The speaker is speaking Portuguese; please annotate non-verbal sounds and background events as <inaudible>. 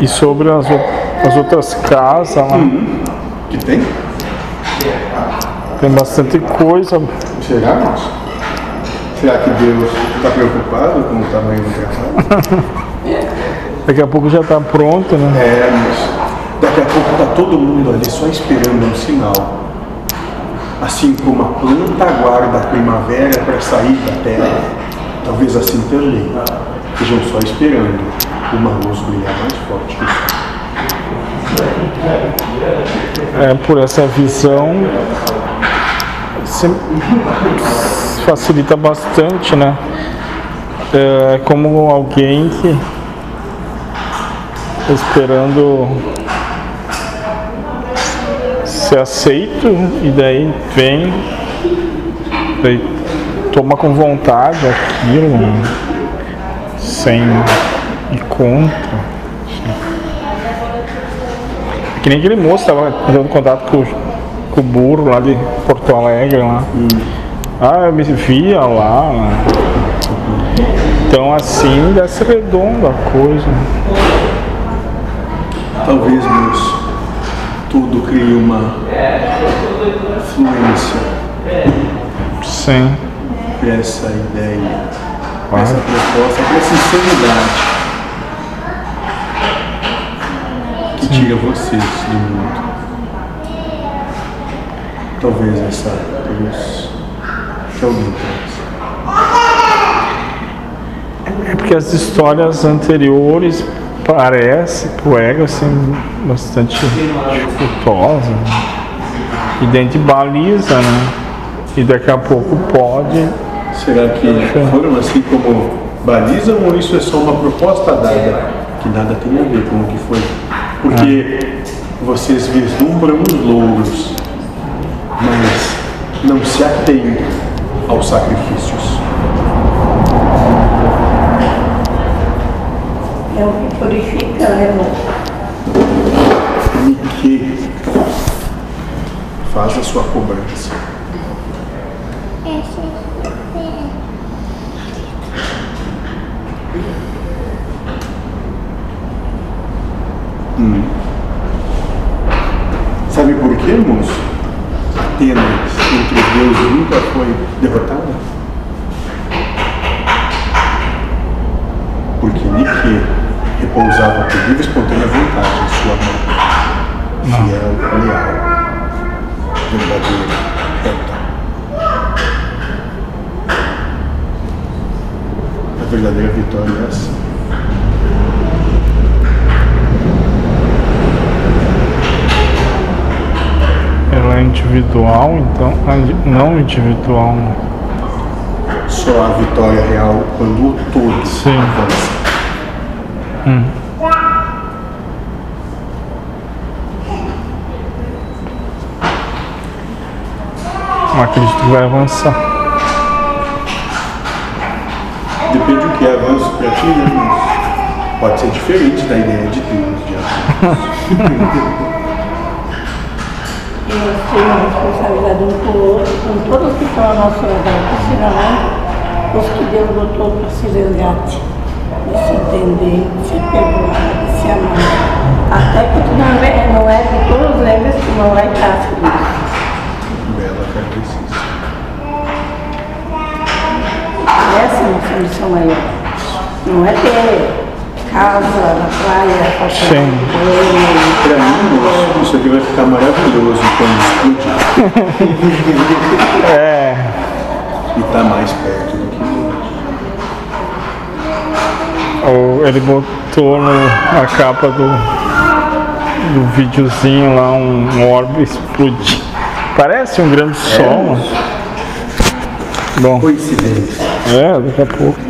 E sobre as, as outras casas lá, Que tem? tem bastante coisa. Será, moço? Será que Deus está preocupado com o tamanho do trabalho? <laughs> Daqui a pouco já tá pronto, né? É, moço. Daqui a pouco está todo mundo ali só esperando um sinal. Assim como a planta aguarda a primavera para sair da terra, talvez assim também estejam só esperando uma luz brilhar mais forte que o sol. É, por essa visão se- facilita bastante, né? É como alguém que tá esperando ser aceito e daí vem, daí toma com vontade aquilo, sem ir contra. Que nem aquele moço tava dando contato com, o- com o burro lá de Porto Alegre lá. Ah, eu me via lá. né? Então assim desce redondo a coisa. Talvez, moço, tudo crie uma fluência Sim. essa ideia, essa proposta, essa insanidade que tira vocês do mundo. Talvez essa luz que alguém traz. É porque as histórias anteriores parece pro ego assim bastante dificultosa. Né? E dentro baliza, né? E daqui a pouco pode. Será que foram assim como balizam ou isso é só uma proposta dada que nada tem a ver com o que foi? Porque vocês vislumbram os louros, mas não se atêm aos sacrifícios. É o que purifica, né, irmão? Nike faz a sua cobrança. Hum. Sabe por quê, moço? Atenas, entre os deuses, nunca foi derrotada? Porque Nike repousava por livre e espontânea vontade em sua mão. Fiel, leal, verdadeira, reta. A verdadeira vitória é essa. Ela é individual, então. Não individual. né? Só a vitória real quando o todo Sim. avança. Não acredito que vai avançar. Depende do que é avanço para ti, né? Pode ser diferente da ideia de Deus, de avanço. <laughs> E nós temos responsabilidade um com o outro, com todos que estão ao nosso redor, principalmente os que Deus botou para se resgate, de se entender, de se perdoar, de se amar. Até que tu não é, não é de todos eles que não vai estar feliz. Bela cartecista. Essa é a nossa missão maior. Não é ter casa na praia, qualquer Sim. Para mim, isso aqui vai ficar maravilhoso quando explodir. <laughs> É. E tá mais perto do que Ou ele botou no, na capa do, do videozinho lá um orbe explodir. Parece um grande sol. né? Bom, coincidência. é, daqui a pouco.